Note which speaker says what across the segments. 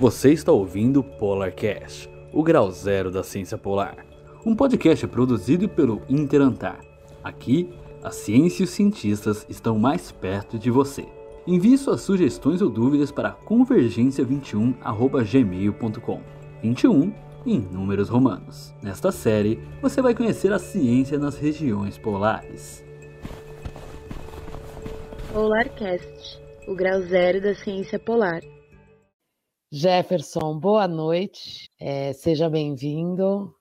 Speaker 1: Você está ouvindo Polarcast, o grau zero da ciência polar. Um podcast produzido pelo Interantar. Aqui, a ciência e os cientistas estão mais perto de você. Envie suas sugestões ou dúvidas para convergência21@gmail.com. 21 em números romanos. Nesta série, você vai conhecer a ciência nas regiões polares.
Speaker 2: Polarcast, o grau zero da ciência polar.
Speaker 3: Jefferson, boa noite, é, seja bem-vindo.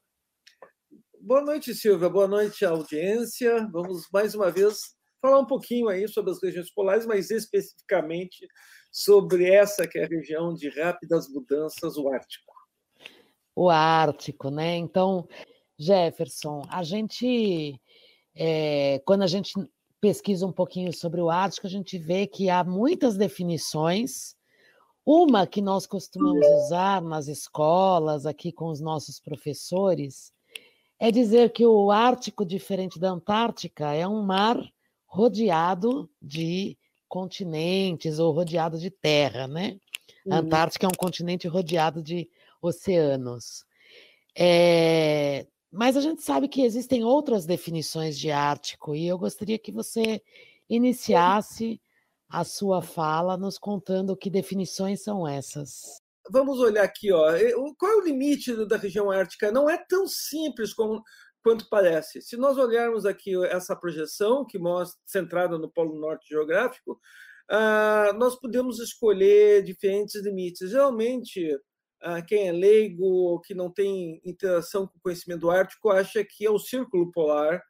Speaker 4: Boa noite, Silvia, boa noite, audiência. Vamos mais uma vez falar um pouquinho aí sobre as regiões polares, mas especificamente sobre essa que é a região de rápidas mudanças, o Ártico.
Speaker 3: O Ártico, né? Então, Jefferson, a gente, é, quando a gente pesquisa um pouquinho sobre o Ártico, a gente vê que há muitas definições uma que nós costumamos usar nas escolas, aqui com os nossos professores, é dizer que o Ártico, diferente da Antártica, é um mar rodeado de continentes ou rodeado de terra, né? A uhum. Antártica é um continente rodeado de oceanos. É... Mas a gente sabe que existem outras definições de Ártico e eu gostaria que você iniciasse a sua fala nos contando que definições são essas.
Speaker 4: Vamos olhar aqui, ó. qual é o limite da região ártica? Não é tão simples como, quanto parece. Se nós olharmos aqui essa projeção, que mostra centrada no Polo Norte geográfico, uh, nós podemos escolher diferentes limites. Geralmente, uh, quem é leigo ou que não tem interação com o conhecimento Ártico acha que é o círculo polar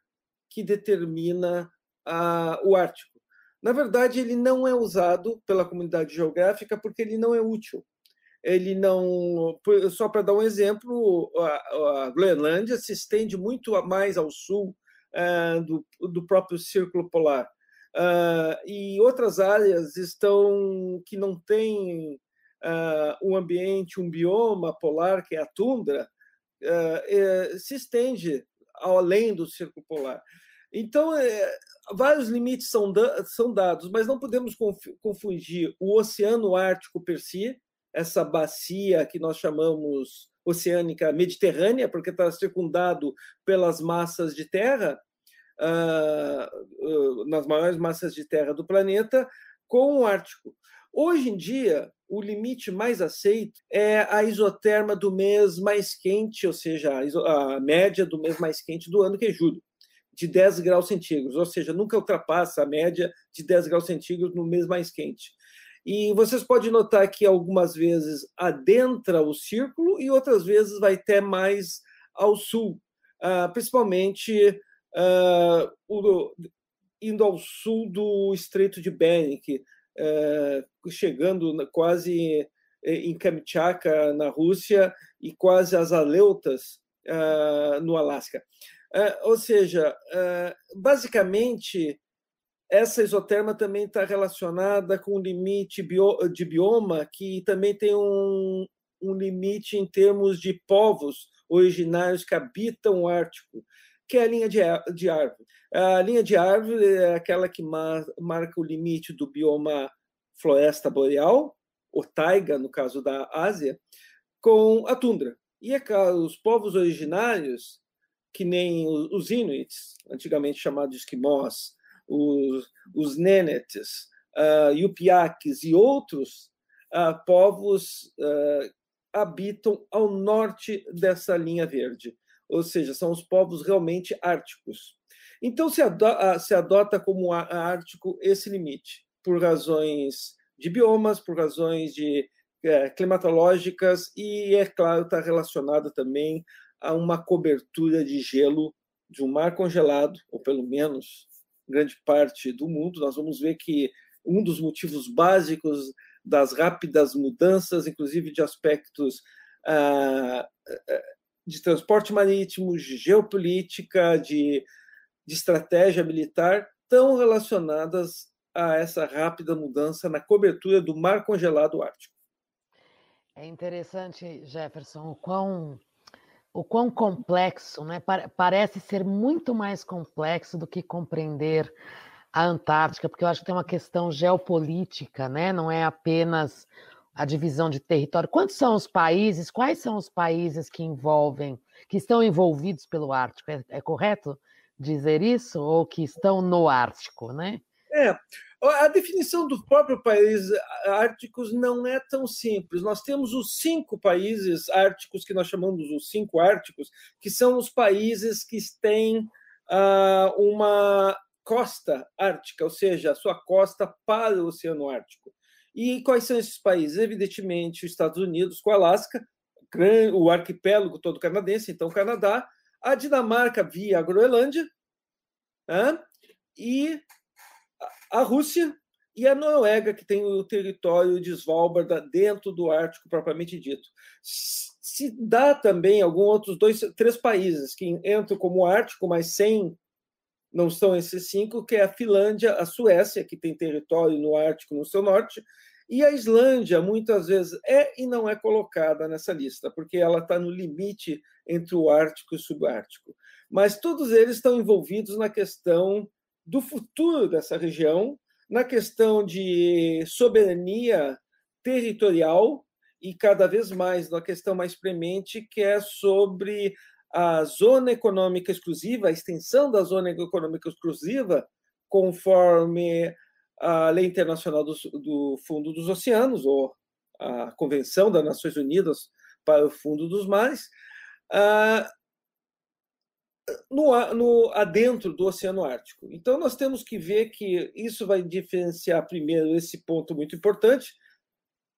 Speaker 4: que determina uh, o Ártico. Na verdade, ele não é usado pela comunidade geográfica porque ele não é útil. Ele não. Só para dar um exemplo, a, Groenlândia se estende muito mais ao sul uh, do, do próprio Círculo Polar. Uh, e outras áreas estão que não têm uh, um ambiente, um bioma polar, que é a tundra, se estende além do Círculo Polar. Então, é, vários limites são, da, são dados, mas não podemos confundir o Oceano Ártico per si, essa bacia que nós chamamos oceânica mediterrânea, porque está circundado pelas massas de terra, uh, nas maiores massas de terra do planeta, com o Ártico. Hoje em dia, o limite mais aceito é a isoterma do mês mais quente, ou seja, a, a média do mês mais quente do ano, que é julho de 10 graus centígrados, ou seja, nunca ultrapassa a média de 10 graus centígrados no mês mais quente. E vocês podem notar que algumas vezes adentra o círculo e outras vezes vai até mais ao sul, uh, principalmente uh, indo ao sul do Estreito de Bering, uh, chegando quase eh, em Kamchatka, na Rússia, e quase as Aleutas, no Alasca. É, ou seja, é, basicamente, essa isoterma também está relacionada com o limite de bioma, que também tem um, um limite em termos de povos originários que habitam o Ártico, que é a linha de, de árvore. A linha de árvore é aquela que mar, marca o limite do bioma floresta boreal, ou taiga, no caso da Ásia, com a tundra. E é os povos originários que nem os Inuits, antigamente chamados de esquimós, os, os Nenetes, uh, Yupiaques e outros uh, povos uh, habitam ao norte dessa linha verde, ou seja, são os povos realmente árticos. Então, se se adota como ártico esse limite, por razões de biomas, por razões de é, climatológicas, e, é claro, está relacionado também a uma cobertura de gelo de um mar congelado, ou pelo menos grande parte do mundo. Nós vamos ver que um dos motivos básicos das rápidas mudanças, inclusive de aspectos ah, de transporte marítimo, de geopolítica, de, de estratégia militar, estão relacionadas a essa rápida mudança na cobertura do mar congelado ártico.
Speaker 3: É interessante, Jefferson, o quão o quão complexo, né? Parece ser muito mais complexo do que compreender a Antártica, porque eu acho que tem uma questão geopolítica, né? Não é apenas a divisão de território. Quantos são os países? Quais são os países que envolvem, que estão envolvidos pelo Ártico? É, é correto dizer isso ou que estão no Ártico, né?
Speaker 4: É. A definição dos próprios países árticos não é tão simples. Nós temos os cinco países árticos que nós chamamos os cinco árticos, que são os países que têm uh, uma costa ártica, ou seja, a sua costa para o Oceano Ártico. E quais são esses países? Evidentemente, os Estados Unidos com Alasca, o arquipélago todo canadense, então Canadá, a Dinamarca via a Groenlândia, né? e a Rússia e a Noruega, que tem o território de Svalbard dentro do Ártico propriamente dito. Se dá também alguns outros dois, três países que entram como Ártico, mas sem não são esses cinco, que é a Finlândia, a Suécia, que tem território no Ártico no seu norte, e a Islândia, muitas vezes, é e não é colocada nessa lista, porque ela está no limite entre o Ártico e o Subártico. Mas todos eles estão envolvidos na questão do futuro dessa região, na questão de soberania territorial e cada vez mais na questão mais premente, que é sobre a zona econômica exclusiva, a extensão da zona econômica exclusiva, conforme a Lei Internacional do, do Fundo dos Oceanos, ou a Convenção das Nações Unidas para o Fundo dos Mares, ah, no, no adentro do Oceano Ártico. Então, nós temos que ver que isso vai diferenciar, primeiro, esse ponto muito importante,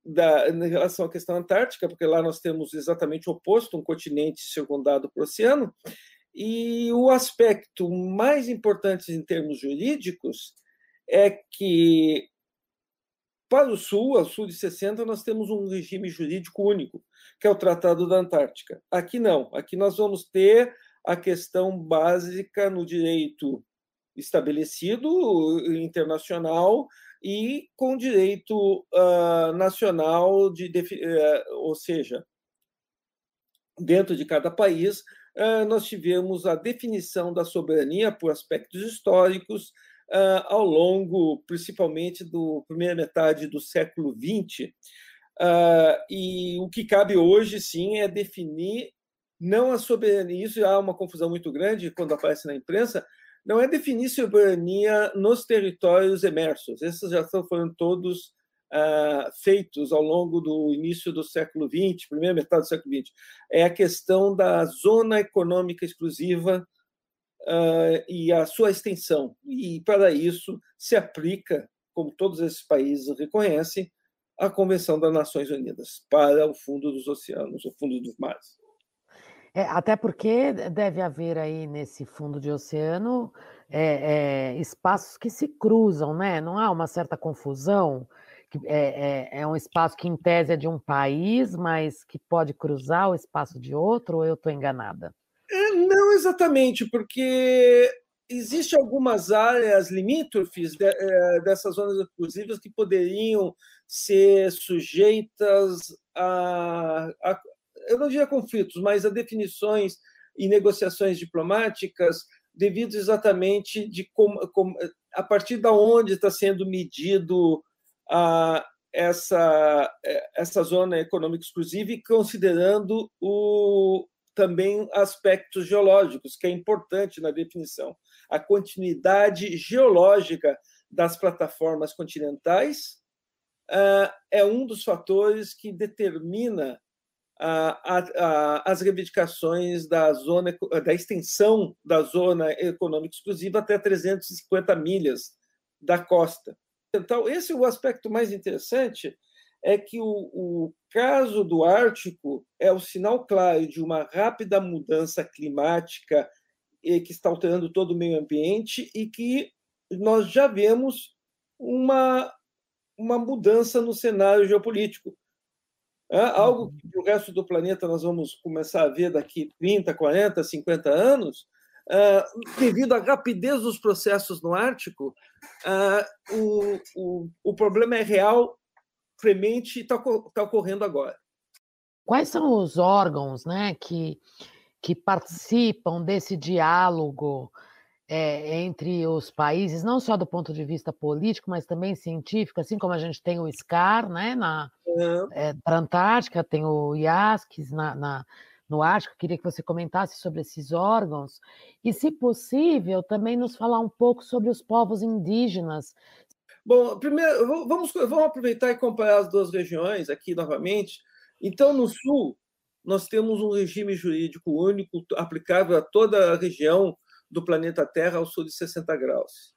Speaker 4: da, em relação à questão antártica, porque lá nós temos exatamente o oposto, um continente circundado por oceano, e o aspecto mais importante em termos jurídicos é que para o Sul, ao sul de 60, nós temos um regime jurídico único, que é o Tratado da Antártica. Aqui não, aqui nós vamos ter a questão básica no direito estabelecido internacional e com direito uh, nacional, de, uh, ou seja, dentro de cada país, uh, nós tivemos a definição da soberania por aspectos históricos ao longo, principalmente, do primeira metade do século XX. e o que cabe hoje, sim, é definir não a soberania. Isso há uma confusão muito grande quando aparece na imprensa não é definir soberania nos territórios emersos. Esses já foram todos uh, feitos ao longo do início do século XX, primeira metade do século XX. É a questão da zona econômica exclusiva uh, e a sua extensão. E, para isso, se aplica, como todos esses países reconhecem, a Convenção das Nações Unidas para o fundo dos oceanos, o fundo dos mares.
Speaker 3: É, até porque deve haver aí nesse fundo de oceano é, é, espaços que se cruzam, né? Não há uma certa confusão? É, é, é, um espaço que, em tese, é de um país, mas que pode cruzar o espaço de outro, ou eu estou enganada?
Speaker 4: É, não exatamente, porque existem algumas áreas limítrofes de, é, dessas zonas exclusivas que poderiam ser sujeitas a, a, eu não diria conflitos, mas a definições e negociações diplomáticas devido exatamente de como, como a partir da onde está sendo medido a, essa essa zona econômica exclusiva e considerando o também aspectos geológicos que é importante na definição. A continuidade geológica das plataformas continentais uh, é um dos fatores que determina as reivindicações da zona da extensão da zona econômica exclusiva até 350 milhas da costa. Então, esse é o aspecto mais interessante, é que o, o caso do Ártico é o sinal claro de uma rápida mudança climática que está alterando todo o meio ambiente e que nós já vemos uma, uma mudança no cenário geopolítico. É algo que o resto do planeta nós vamos começar a ver daqui 30, 40, 50 anos, uh, devido à rapidez dos processos no Ártico, uh, o, o, o problema é real, premente e está tá ocorrendo agora.
Speaker 3: Quais são os órgãos né, que, que participam desse diálogo é, entre os países, não só do ponto de vista político, mas também científico, assim como a gente tem o SCAR, né, na, uhum. é, a Antártica, tem o IASCS na, na, no Ártico, queria que você comentasse sobre esses órgãos, e, se possível, também nos falar um pouco sobre os povos indígenas.
Speaker 4: Bom, primeiro, vamos, vamos aproveitar e comparar as duas regiões aqui novamente. Então, no Sul, nós temos um regime jurídico único aplicável a toda a região do planeta Terra ao sul de 60 graus.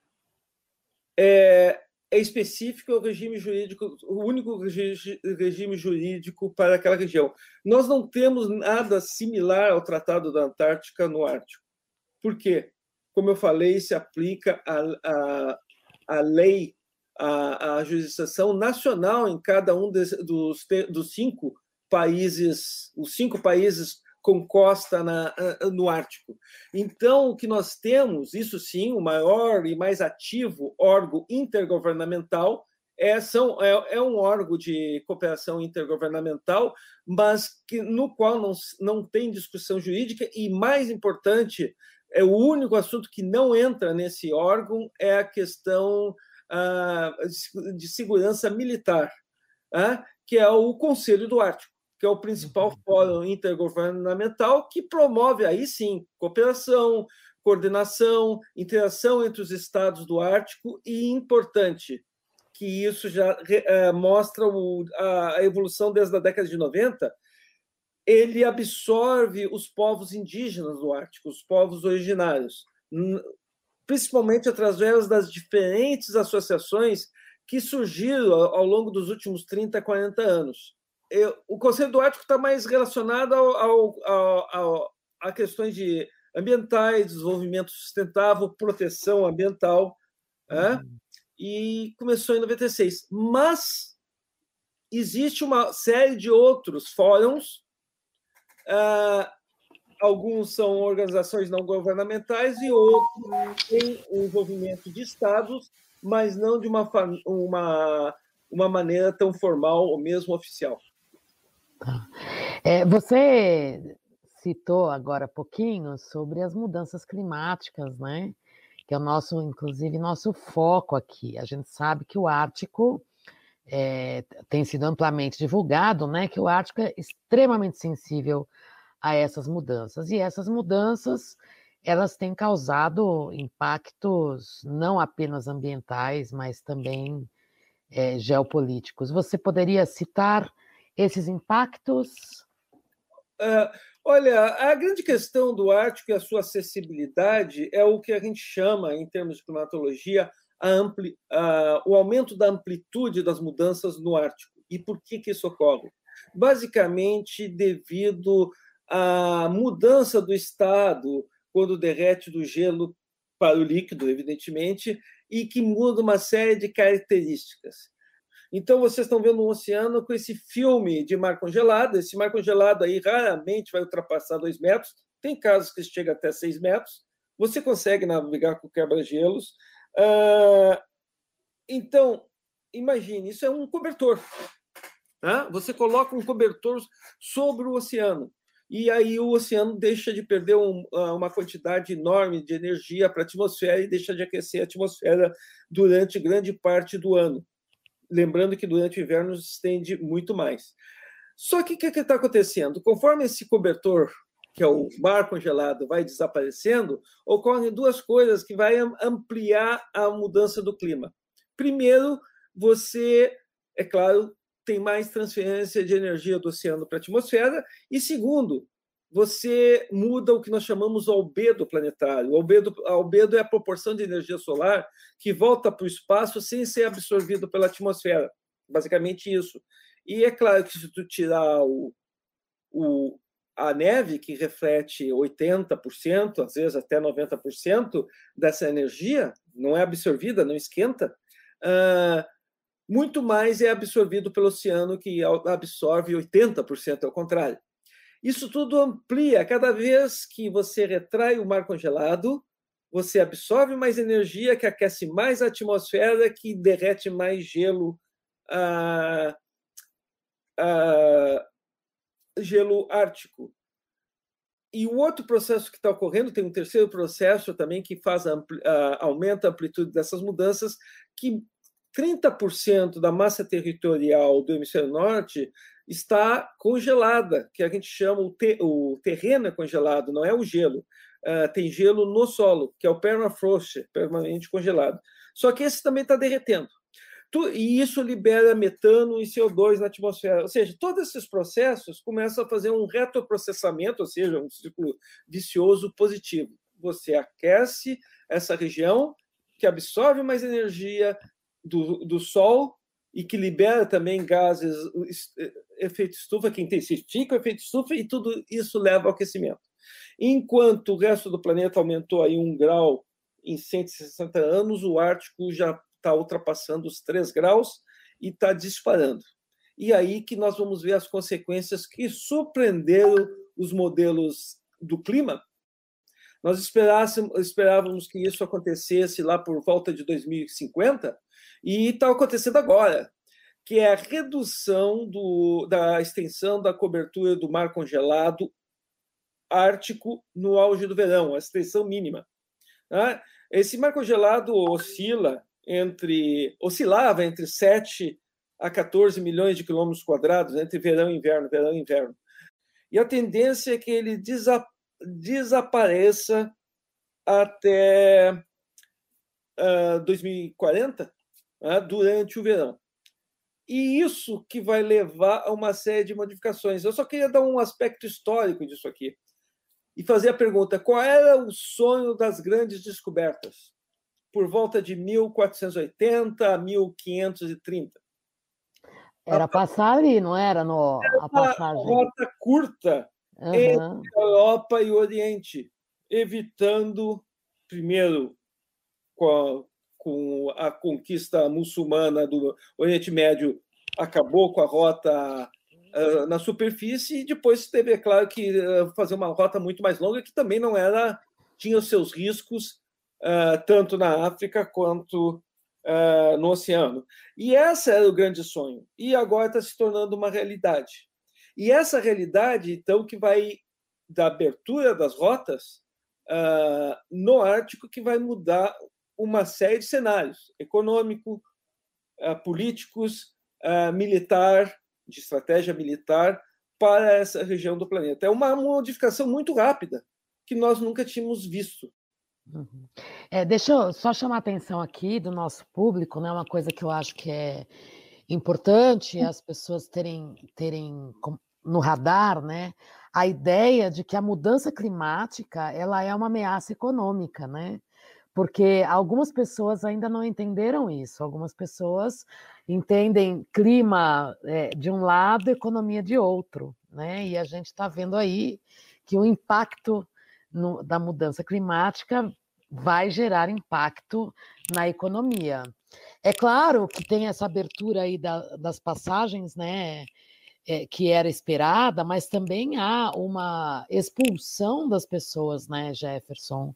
Speaker 4: É, é específico ao regime jurídico, o único regime jurídico para aquela região. Nós não temos nada similar ao Tratado da Antártica no Ártico. Por quê? Como eu falei, se aplica a, a, a lei, a, a jurisdição nacional em cada um dos, dos cinco países, os cinco países com costa na, no Ártico. Então, o que nós temos, isso sim, o maior e mais ativo órgão intergovernamental é, são, é, é um órgão de cooperação intergovernamental, mas que, no qual não, não tem discussão jurídica, e mais importante, é o único assunto que não entra nesse órgão é a questão ah, de segurança militar, ah, que é o Conselho do Ártico que é o principal uhum. fórum intergovernamental que promove aí sim cooperação, coordenação, interação entre os estados do Ártico e importante que isso já é, mostra o, a, a evolução desde a década de 90, ele absorve os povos indígenas do Ártico, os povos originários, principalmente através das diferentes associações que surgiram ao longo dos últimos 30, 40 anos eu, o Conselho do Ártico está mais relacionado ao, ao, ao, a questões de ambientais, desenvolvimento sustentável, proteção ambiental, né? uhum. e começou em 96. Mas existe uma série de outros fóruns, uh, alguns são organizações não governamentais e outros têm o envolvimento de estados, mas não de uma, uma, uma maneira tão formal ou mesmo oficial.
Speaker 3: Tá. É, você citou agora há pouquinho sobre as mudanças climáticas, né? Que é o nosso, inclusive, nosso foco aqui. A gente sabe que o Ártico é, tem sido amplamente divulgado, né? Que o Ártico é extremamente sensível a essas mudanças. E essas mudanças elas têm causado impactos não apenas ambientais, mas também é, geopolíticos. Você poderia citar esses impactos?
Speaker 4: Uh, olha, a grande questão do Ártico e a sua acessibilidade é o que a gente chama, em termos de climatologia, ampli, uh, o aumento da amplitude das mudanças no Ártico. E por que, que isso ocorre? Basicamente, devido à mudança do estado, quando derrete do gelo para o líquido, evidentemente, e que muda uma série de características. Então, vocês estão vendo um oceano com esse filme de mar congelado. Esse mar congelado aí raramente vai ultrapassar dois metros. Tem casos que chega até seis metros. Você consegue navegar com quebra-gelos. Ah, então, imagine, isso é um cobertor. Tá? Você coloca um cobertor sobre o oceano. E aí o oceano deixa de perder um, ah, uma quantidade enorme de energia para a atmosfera e deixa de aquecer a atmosfera durante grande parte do ano lembrando que durante o inverno se estende muito mais. Só que o que está acontecendo? Conforme esse cobertor, que é o mar congelado, vai desaparecendo, ocorrem duas coisas que vão ampliar a mudança do clima. Primeiro, você, é claro, tem mais transferência de energia do oceano para a atmosfera, e segundo, você muda o que nós chamamos de albedo planetário. O albedo, albedo é a proporção de energia solar que volta para o espaço sem ser absorvido pela atmosfera. Basicamente isso. E é claro que se tu tirar o, o, a neve, que reflete 80%, às vezes até 90% dessa energia, não é absorvida, não esquenta, uh, muito mais é absorvido pelo oceano, que absorve 80%, ao contrário. Isso tudo amplia. Cada vez que você retrai o mar congelado, você absorve mais energia, que aquece mais a atmosfera, que derrete mais gelo, ah, ah, gelo ártico. e o outro processo que está ocorrendo, tem um terceiro processo também que faz ampli, uh, aumenta a amplitude dessas mudanças, que 30% da massa territorial do hemisfério norte está congelada, que a gente chama o, te, o terreno é congelado, não é o gelo. Uh, tem gelo no solo, que é o permafrost, permanente congelado. Só que esse também está derretendo e isso libera metano e CO2 na atmosfera. Ou seja, todos esses processos começam a fazer um retroprocessamento, ou seja, um ciclo vicioso positivo. Você aquece essa região, que absorve mais energia do, do Sol e que libera também gases, efeito estufa, que intensifica o efeito estufa, e tudo isso leva ao aquecimento. Enquanto o resto do planeta aumentou aí um grau em 160 anos, o Ártico já está ultrapassando os 3 graus e está disparando. E aí que nós vamos ver as consequências que surpreenderam os modelos do clima. Nós esperávamos que isso acontecesse lá por volta de 2050 e está acontecendo agora, que é a redução do, da extensão da cobertura do mar congelado ártico no auge do verão, a extensão mínima. Tá? Esse mar congelado oscila entre oscilava entre 7 a 14 milhões de quilômetros quadrados entre verão e inverno, verão e inverno. E a tendência é que ele desa desapareça até uh, 2040, uh, durante o verão. E isso que vai levar a uma série de modificações. Eu só queria dar um aspecto histórico disso aqui e fazer a pergunta: qual era o sonho das grandes descobertas? por volta de 1480 a 1530.
Speaker 3: Era passar ali, não era no, a passagem?
Speaker 4: Uma rota curta uhum. entre a Europa e o Oriente, evitando, primeiro, com a, com a conquista muçulmana do Oriente Médio, acabou com a rota uh, na superfície, e depois teve, é claro, que uh, fazer uma rota muito mais longa, que também não era, tinha os seus riscos uh, tanto na África quanto no oceano. E esse era o grande sonho. E agora está se tornando uma realidade. E essa realidade, então, que vai da abertura das rotas no Ártico, que vai mudar uma série de cenários econômico, políticos, militar, de estratégia militar para essa região do planeta. É uma modificação muito rápida que nós nunca tínhamos visto.
Speaker 3: Uhum. É, deixa eu só chamar a atenção aqui do nosso público, né? Uma coisa que eu acho que é importante as pessoas terem, terem no radar, né? A ideia de que a mudança climática ela é uma ameaça econômica, né? Porque algumas pessoas ainda não entenderam isso. Algumas pessoas entendem clima é, de um lado, economia de outro, né? E a gente está vendo aí que o impacto no, da mudança climática vai gerar impacto na economia. É claro que tem essa abertura aí da, das passagens, né, é, que era esperada, mas também há uma expulsão das pessoas, né, Jefferson?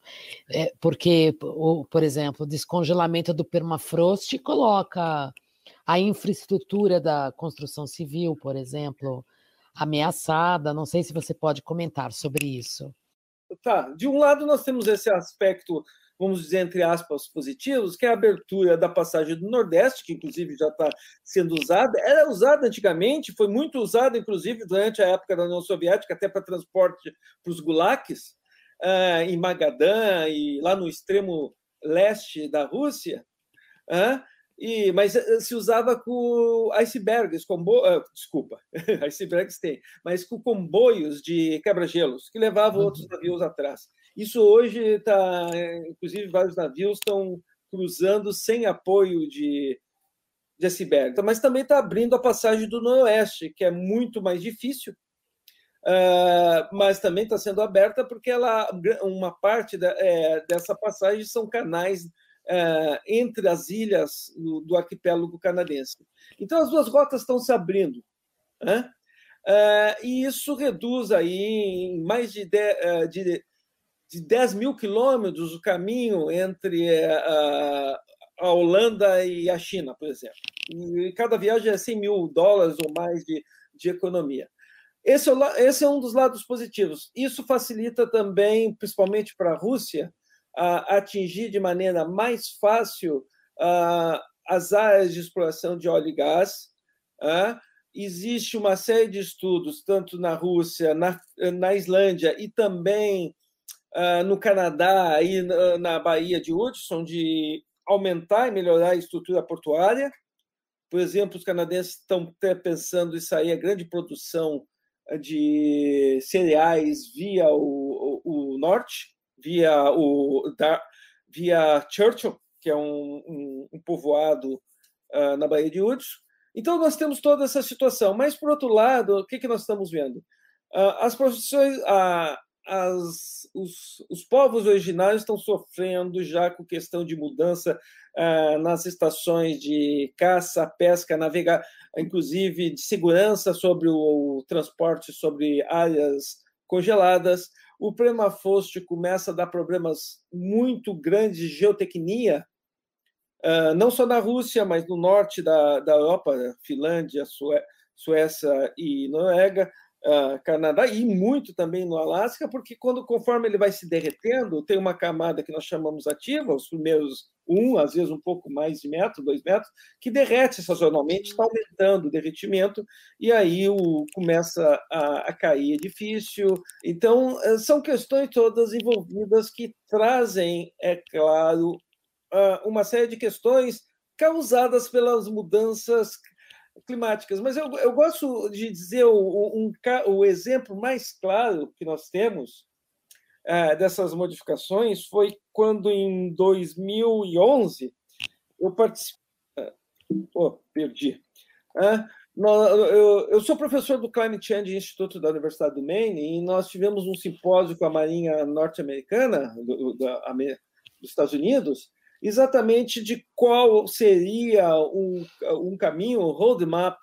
Speaker 3: É, porque, o, por exemplo, o descongelamento do permafrost coloca a infraestrutura da construção civil, por exemplo, ameaçada. Não sei se você pode comentar sobre isso.
Speaker 4: Tá, de um lado nós temos esse aspecto, vamos dizer, entre aspas, positivos, que é a abertura da passagem do Nordeste, que inclusive já está sendo usada. Era usada antigamente, foi muito usada, inclusive, durante a época da União Soviética, até para transporte para os gulags, uh, em Magadã e lá no extremo leste da Rússia. E, mas eh, se usava com icebergs, combo, uh, desculpa, icebergs tem, mas com comboios de quebra-gelos que levavam uhum. outros navios atrás. Isso hoje está, inclusive, vários navios estão cruzando sem apoio de, de iceberg. Então, mas também está abrindo a passagem do Noroeste, que é muito mais difícil, uh, mas também está sendo aberta porque ela, uma parte da, é, dessa passagem são canais uh, entre as ilhas do, do, arquipélago canadense. Então, as duas rotas estão se abrindo. Né? Uh, e isso reduz aí em mais de 10, uh, de, de 10 mil quilômetros o caminho entre a, a Holanda e a China, por exemplo. E cada viagem é 100 mil dólares ou mais de, de economia. esse é, esse é um dos lados positivos. Isso facilita também, principalmente para a Rússia, a atingir de maneira mais fácil as áreas de exploração de óleo e gás. Existe uma série de estudos, tanto na Rússia, na, na Islândia e também no Canadá e na Baía de Hudson, de aumentar e melhorar a estrutura portuária. Por exemplo, os canadenses estão pensando em sair a grande produção de cereais via o, o, o norte, via o da, via Churchill, que é um, um, um povoado uh, na Baía de Hudson. Então nós temos toda essa situação. Mas por outro lado, o que, que nós estamos vendo? Uh, as profissões, uh, as, os, os, povos originários estão sofrendo já com questão de mudança uh, nas estações de caça, pesca, navegar, inclusive de segurança sobre o, o transporte sobre áreas congeladas. O permafrost começa a dar problemas muito grandes de geotecnia, uh, não só na Rússia, mas no norte da, da Europa, Finlândia, Sué Suécia e Noruega Canadá e muito também no Alasca, porque quando conforme ele vai se derretendo, tem uma camada que nós chamamos ativa, os primeiros um, às vezes um pouco mais de metro, dois metros, que derrete sazonalmente, está aumentando o derretimento, e aí o, começa a, a cair edifício. Então, eh, são questões todas envolvidas que trazem, é claro, ah, uma série de questões causadas pelas mudanças climáticas. Mas eu, eu gosto de dizer o, um, o exemplo mais claro que nós temos é, dessas modificações foi quando, em 2011, eu participei. Oh, perdi. eu, sou professor do Climate Change Instituto da Universidade do Maine e nós tivemos um simpósio com a Marinha Norte-Americana, do, dos Estados Unidos, exatamente de qual seria um, um caminho, um roadmap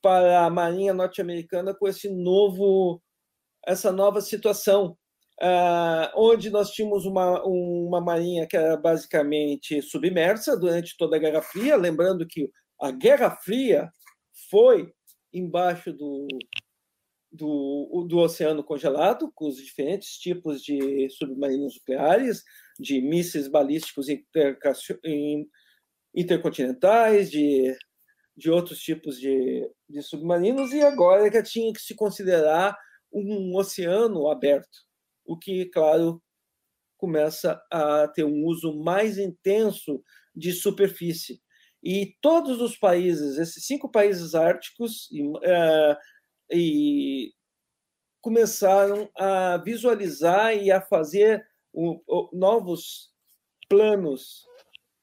Speaker 4: para a Marinha norte-americana com esse novo, essa nova situação, uh, onde nós tínhamos uma, uma marinha que era basicamente submersa durante toda a Guerra Fria, lembrando que a Guerra Fria foi embaixo do, do, do oceano congelado, com os diferentes tipos de submarinos nucleares, de mísseis balísticos intercontinentais, de, de outros tipos de, de submarinos, e agora que tinha que se considerar um oceano aberto, o que, claro, começa a ter um uso mais intenso de superfície. E todos os países, esses cinco países árticos, e, começaram a visualizar e a fazer o, o, novos planos,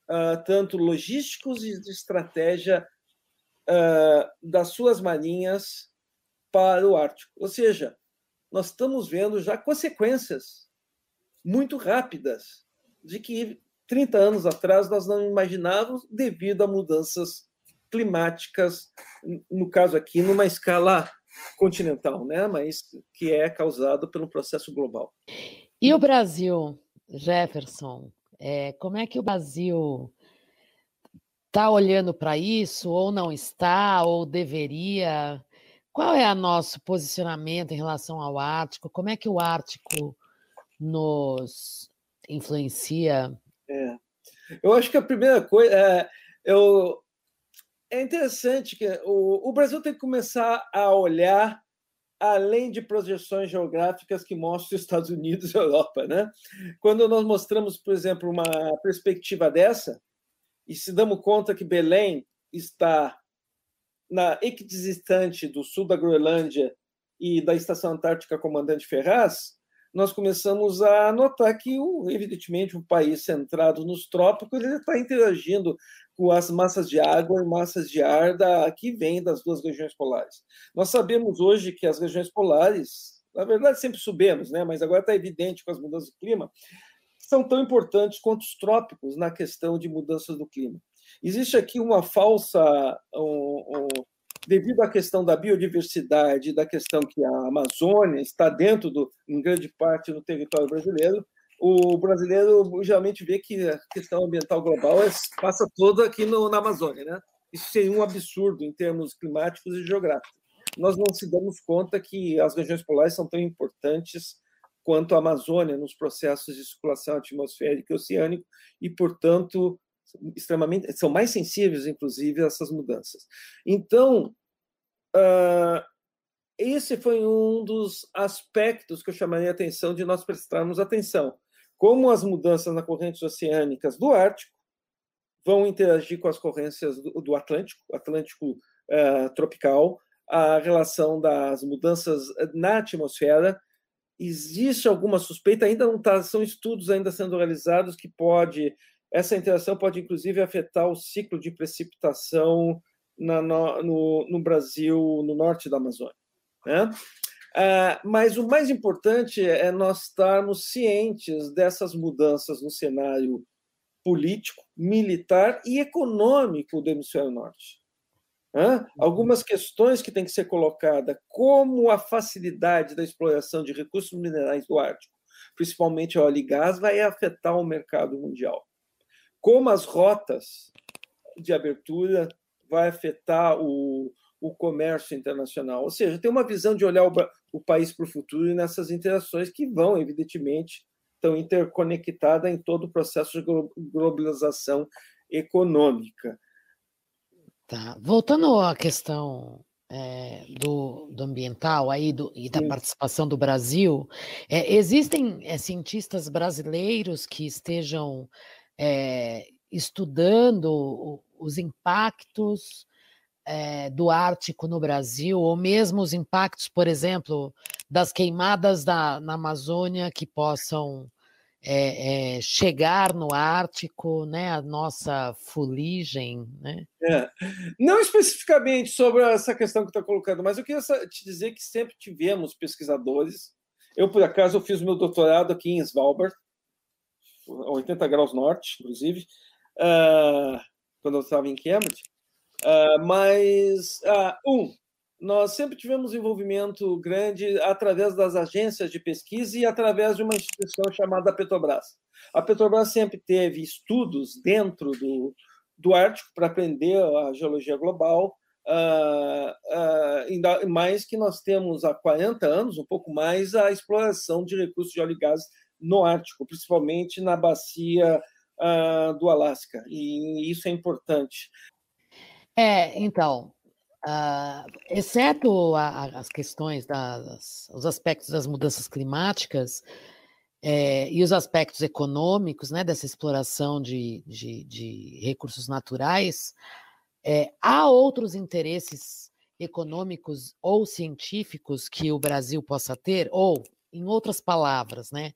Speaker 4: uh, tanto logísticos e de estratégia uh, das suas marinhas para o Ártico. Ou seja, nós estamos vendo já consequências muito rápidas de que 30 anos atrás nós não imaginávamos devido a mudanças climáticas, no caso aqui, numa escala continental, né? mas que é causado pelo processo global.
Speaker 3: E o Brasil, Jefferson, é, como é que o Brasil está olhando para isso, ou não está, ou deveria? Qual é o nosso posicionamento em relação ao Ártico? Como é que o Ártico nos influencia?
Speaker 4: É. Eu acho que a primeira coisa é, eu, é interessante que o, o Brasil tem que começar a olhar além de projeções geográficas que mostram os Estados Unidos e Europa. Né? Quando nós mostramos, por exemplo, uma perspectiva dessa, e se damos conta que Belém está na equidistante do sul da Groenlândia e da Estação Antártica Comandante Ferraz, nós começamos a notar que, evidentemente, um país centrado nos trópicos ele está interagindo com as massas de água e massas de ar da, que vêm das duas regiões polares. Nós sabemos hoje que as regiões polares, na verdade, sempre subimos, né? mas agora está evidente com as mudanças do clima, são tão importantes quanto os trópicos na questão de mudanças do clima. Existe aqui uma falsa. Um, um, devido à questão da biodiversidade, da questão que a Amazônia está dentro, do, em grande parte, do território brasileiro, o brasileiro geralmente vê que a questão ambiental global é, passa toda aqui no, na Amazônia, né? Isso seria um absurdo em termos climáticos e geográficos. nós não se damos conta que as regiões polares são tão importantes quanto a Amazônia nos processos de circulação atmosférica e oceânico e, portanto, extremamente são mais sensíveis, inclusive, a essas mudanças. Então, uh, esse foi um dos aspectos que eu chamaria a atenção de nós prestarmos atenção. Como as mudanças nas correntes oceânicas do Ártico vão interagir com as correntes do, do Atlântico, Atlântico uh, tropical, a relação das mudanças na atmosfera. Existe alguma suspeita, ainda não está, são estudos ainda sendo realizados que pode, essa interação pode inclusive afetar o ciclo de precipitação na, no, no, no, Brasil, no norte da Amazônia. Né? Uh, mas o mais importante é nós estarmos cientes dessas mudanças no cenário político, militar e econômico do hemisfério norte. Uhum. Algumas questões que têm que ser colocadas, como a facilidade da exploração de recursos minerais do Ártico, principalmente óleo e gás, vai afetar o mercado mundial. Como as rotas de abertura vai afetar o, o comércio internacional. Ou seja, tem uma visão de olhar o, o país para o futuro e nessas interações que vão, evidentemente, estão interconectadas em todo o processo de globalização econômica.
Speaker 3: Tá. Voltando à questão é, do, do, ambiental aí do, e da Sim. participação do Brasil, é, existem é, cientistas brasileiros que estejam é, estudando os impactos é, do Ártico no Brasil, ou mesmo os impactos, por exemplo, das queimadas da, na Amazônia que possam é, é, chegar no Ártico, né, a nossa fuligem, né?
Speaker 4: É. Não especificamente sobre essa questão que está colocando, mas eu queria te dizer que sempre tivemos pesquisadores. Eu, por acaso, eu fiz meu doutorado aqui em Svalbard, 80 graus norte, inclusive, uh, quando eu estava em Cambridge. Uh, mas, uh, um, nós sempre tivemos envolvimento grande através das agências de pesquisa e através de uma instituição chamada Petrobras. A Petrobras sempre teve estudos dentro do, do Ártico para aprender a geologia global, uh, uh, ainda mais que nós temos há 40 anos, um pouco mais, a exploração de recursos de óleo e gás no Ártico, principalmente na bacia uh, do Alasca, e isso é importante.
Speaker 3: É, então, uh, exceto a, a, as questões das, os aspectos das mudanças climáticas é, e os aspectos econômicos, né, dessa exploração de, de, de recursos naturais, é, há outros interesses econômicos ou científicos que o Brasil possa ter, ou, em outras palavras, né,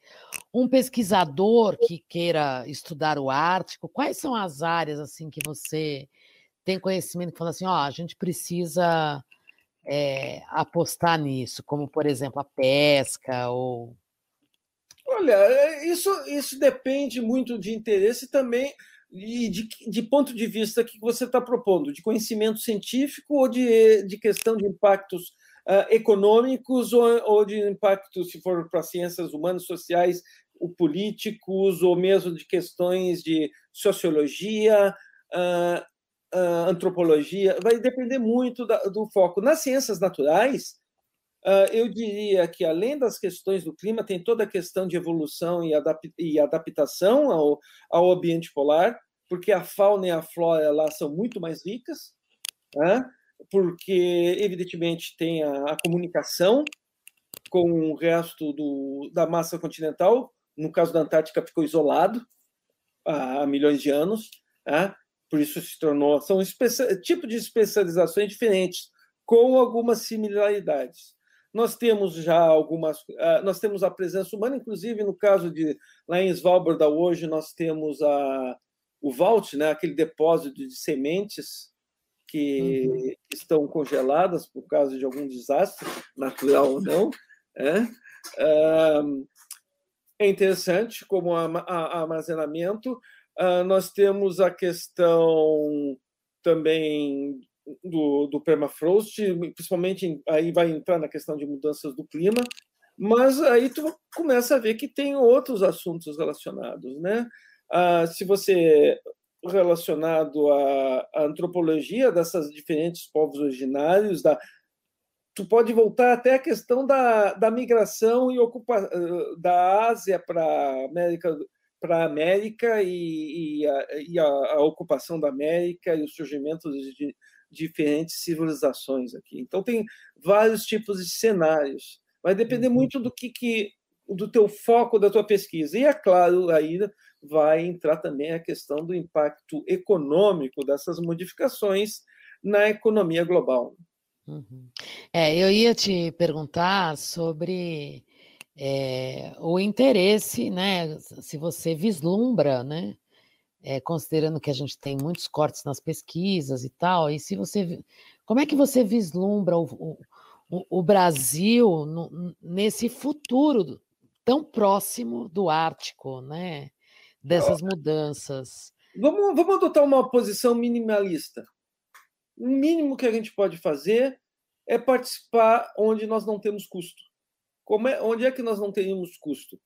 Speaker 3: um pesquisador que queira estudar o Ártico, quais são as áreas assim que você tem conhecimento que fala assim, ó, a gente precisa é, apostar nisso, como por exemplo a pesca ou
Speaker 4: Olha, é, isso, isso depende muito de interesse também e de, de ponto de vista que você está propondo, de conhecimento científico ou de, de questão de impactos uh, econômicos ou, ou de impactos, se for para ciências humanas, sociais, ou políticos, ou mesmo de questões de sociologia. Uh, uh, antropologia, vai depender muito da, do foco. Nas ciências naturais, uh, eu diria que, além das questões do clima, tem toda a questão de evolução e, adap e adaptação ao, ao ambiente polar, porque a fauna e a flora lá são muito mais ricas, né? porque, evidentemente, tem a, a comunicação com o resto do, da massa continental, no caso da Antártica, ficou isolado há milhões de anos. Né? Por isso se tornou. São tipos de especializações diferentes, com algumas similaridades. Nós temos já algumas. Ah, nós temos a presença humana, inclusive no caso de lá em Svalbard hoje, nós temos a, o Vault, né, aquele depósito de sementes que uhum. estão congeladas por causa de algum desastre, natural ou não. É, é interessante como armazenamento. Uh, nós temos a questão também do, do permafrost, principalmente aí vai entrar na questão de mudanças do clima, mas aí tu começa a ver que tem outros assuntos relacionados, né? Uh, se você relacionado à, à, antropologia dessas diferentes povos originários, da, tu pode voltar até a questão da, da migração e ocupa, da Ásia para América para a América e, e, a, e a, a, ocupação da América e o surgimento de diferentes civilizações aqui. Então tem vários tipos de cenários. Vai depender uhum. muito do que, que do teu foco da tua pesquisa. E é claro, aí vai entrar também a questão do impacto econômico dessas modificações na economia global.
Speaker 3: Uhum. É, eu ia te perguntar sobre é, o interesse, né? Se você vislumbra, né? É, considerando que a gente tem muitos cortes nas pesquisas e tal, e se você, como é que você vislumbra o, o, o Brasil no, nesse futuro tão próximo do Ártico, né? Dessas mudanças.
Speaker 4: Vamos, vamos adotar uma posição minimalista. O mínimo que a gente pode fazer é participar onde nós não temos custo. É, onde é que nós não teríamos custo?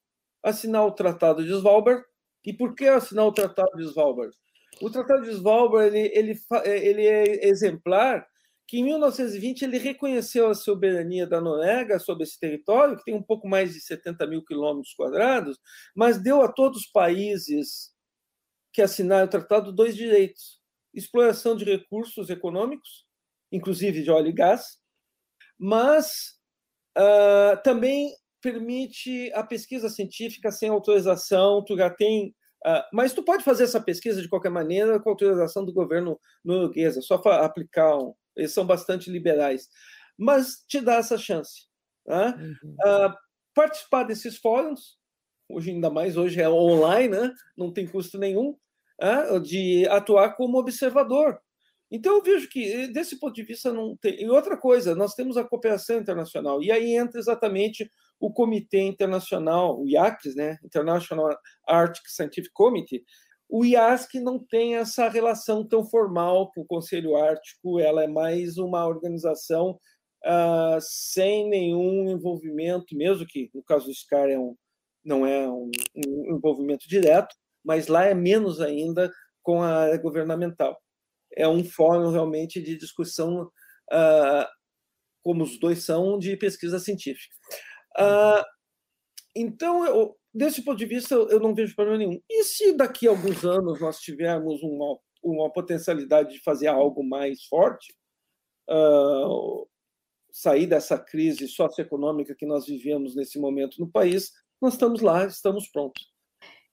Speaker 4: Assinar o Tratado de Svalbard. E por que assinar o Tratado de Svalbard? O Tratado de Svalbard ele, ele, ele é exemplar que em 1920 ele reconheceu a soberania da Noruega sobre esse território, que tem um pouco mais de 70 mil quilômetros quadrados, mas deu a todos os países que assinaram o tratado dois direitos: exploração de recursos econômicos, inclusive de óleo e gás, mas uh, também permite a pesquisa científica sem autorização, tu já tem Uh, mas tu pode fazer essa pesquisa de qualquer maneira com autorização do governo norueguês, é só aplicar. Um, eles são bastante liberais, mas te dá essa chance. Né? Uhum. Uh, participar desses fóruns, hoje ainda mais hoje é online, né? não tem custo nenhum, uh, de atuar como observador. Então, eu vejo que, eh, desse ponto de vista, não tem. E outra coisa, nós temos a cooperação internacional, e aí entra exatamente o Comitê Internacional, o IACS, né? International Arctic Scientific Committee. O IASC não tem essa relação tão formal com o Conselho Ártico, ela é mais uma organização uh, sem nenhum envolvimento, mesmo que no caso do SCAR é um, não é um, um envolvimento direto, mas lá é menos ainda com a área governamental é um fórum realmente de discussão, uh, como os dois são, de pesquisa científica. Uh, então, eu, desse ponto de vista, eu não vejo problema nenhum. E se daqui a alguns anos nós tivermos uma, uma potencialidade de fazer algo mais forte, uh, sair dessa crise socioeconômica que nós vivemos nesse momento no país, nós estamos lá, estamos prontos.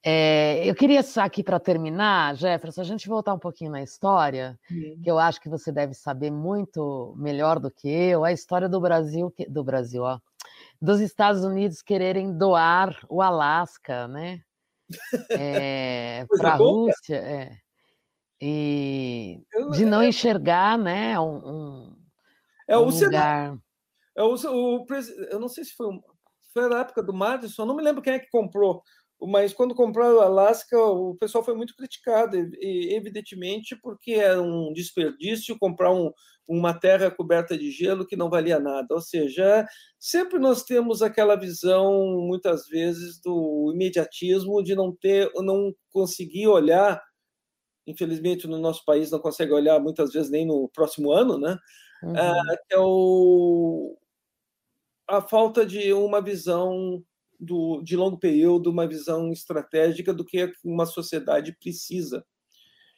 Speaker 3: É, eu queria só aqui para terminar, Jefferson, a gente voltar um pouquinho na história, que eu acho que você deve saber muito melhor do que eu, a história do Brasil, do Brasil, ó, dos Estados Unidos quererem doar o Alasca, né? É, para a Rússia, é, e de não é enxergar, né, um, um,
Speaker 4: é, o lugar. É o, o, eu não sei se foi, foi na época do Madison, não me lembro quem é que comprou mas quando compraram o Alasca, o pessoal foi muito criticado, evidentemente, porque era um desperdício comprar um, uma terra coberta de gelo que não valia nada. Ou seja, sempre nós temos aquela visão, muitas vezes, do imediatismo, de não ter, não conseguir olhar. Infelizmente, no nosso país não consegue olhar muitas vezes nem no próximo ano, né? Uhum. É, é o, a falta de uma visão do, de longo período, uma visão estratégica do que uma sociedade precisa.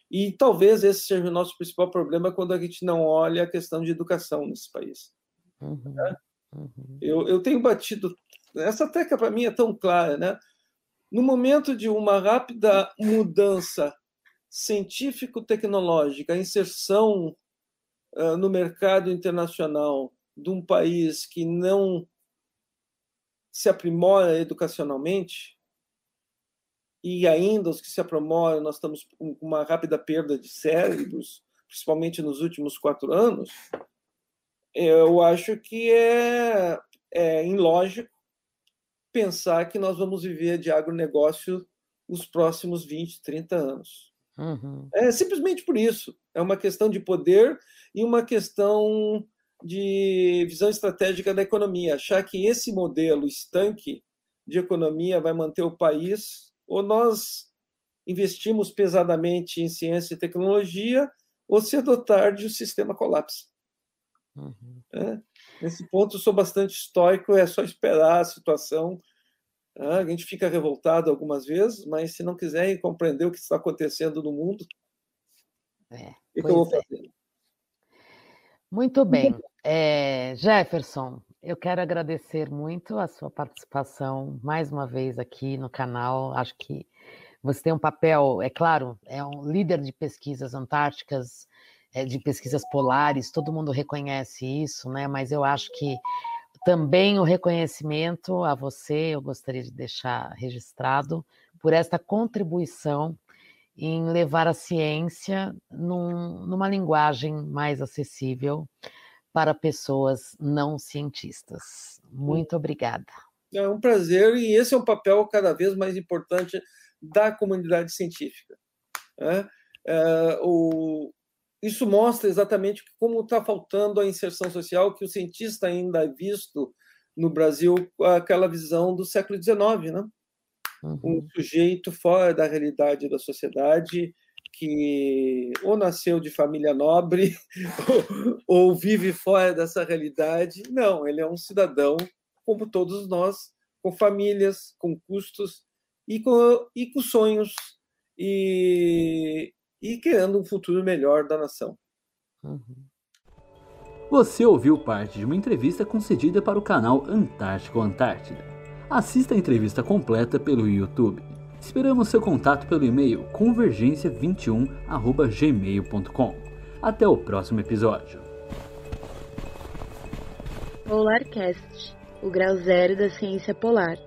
Speaker 4: E talvez esse seja o nosso principal problema quando a gente não olha a questão de educação nesse país. Uhum, né? uhum. Eu, eu tenho batido. Essa tecla para mim é tão clara, né? No momento de uma rápida mudança científico-tecnológica, a inserção uh, no mercado internacional de um país que não se aprimora educacionalmente, e ainda os que se aprimoram, nós estamos com uma rápida perda de cérebros, principalmente nos últimos quatro anos, eu acho que é, é ilógico pensar que nós vamos viver de agronegócio os próximos 20, 30 anos. Uhum. É simplesmente por isso. É uma questão de poder e uma questão de visão estratégica da economia, achar que esse modelo estanque de economia vai manter o país, ou nós investimos pesadamente em ciência e tecnologia, ou cedo ou tarde o sistema colapsa. Uhum. É, nesse ponto, sou bastante estoico, é só esperar a situação. Ah, a gente fica revoltado algumas vezes, mas se não quiser compreender o que está acontecendo no mundo,
Speaker 3: é,
Speaker 4: o que eu vou é. fazer?
Speaker 3: Muito bem. É, Jefferson, eu quero agradecer muito a sua participação mais uma vez aqui no canal. Acho que você tem um papel, é claro, é um líder de pesquisas antárticas, é, de pesquisas polares, todo mundo reconhece isso, né? Mas eu acho que também o reconhecimento a você, eu gostaria de deixar registrado por esta contribuição em levar a ciência num, numa linguagem mais acessível para pessoas não cientistas. Muito obrigada.
Speaker 4: É um prazer e esse é um papel cada vez mais importante da comunidade científica. Né? É, o, isso mostra exatamente como está faltando a inserção social que o cientista ainda é visto no Brasil aquela visão do século XIX, né? Uhum. Um sujeito fora da realidade da sociedade que ou nasceu de família nobre ou, ou vive fora dessa realidade. Não, ele é um cidadão como todos nós, com famílias, com custos e com, e com sonhos e, e querendo um futuro melhor da nação. Uhum.
Speaker 1: Você ouviu parte de uma entrevista concedida para o canal Antártico Antártida. Assista a entrevista completa pelo YouTube. Esperamos seu contato pelo e-mail convergência21@gmail.com. Até o próximo episódio.
Speaker 2: Polarcast, o grau zero da ciência polar.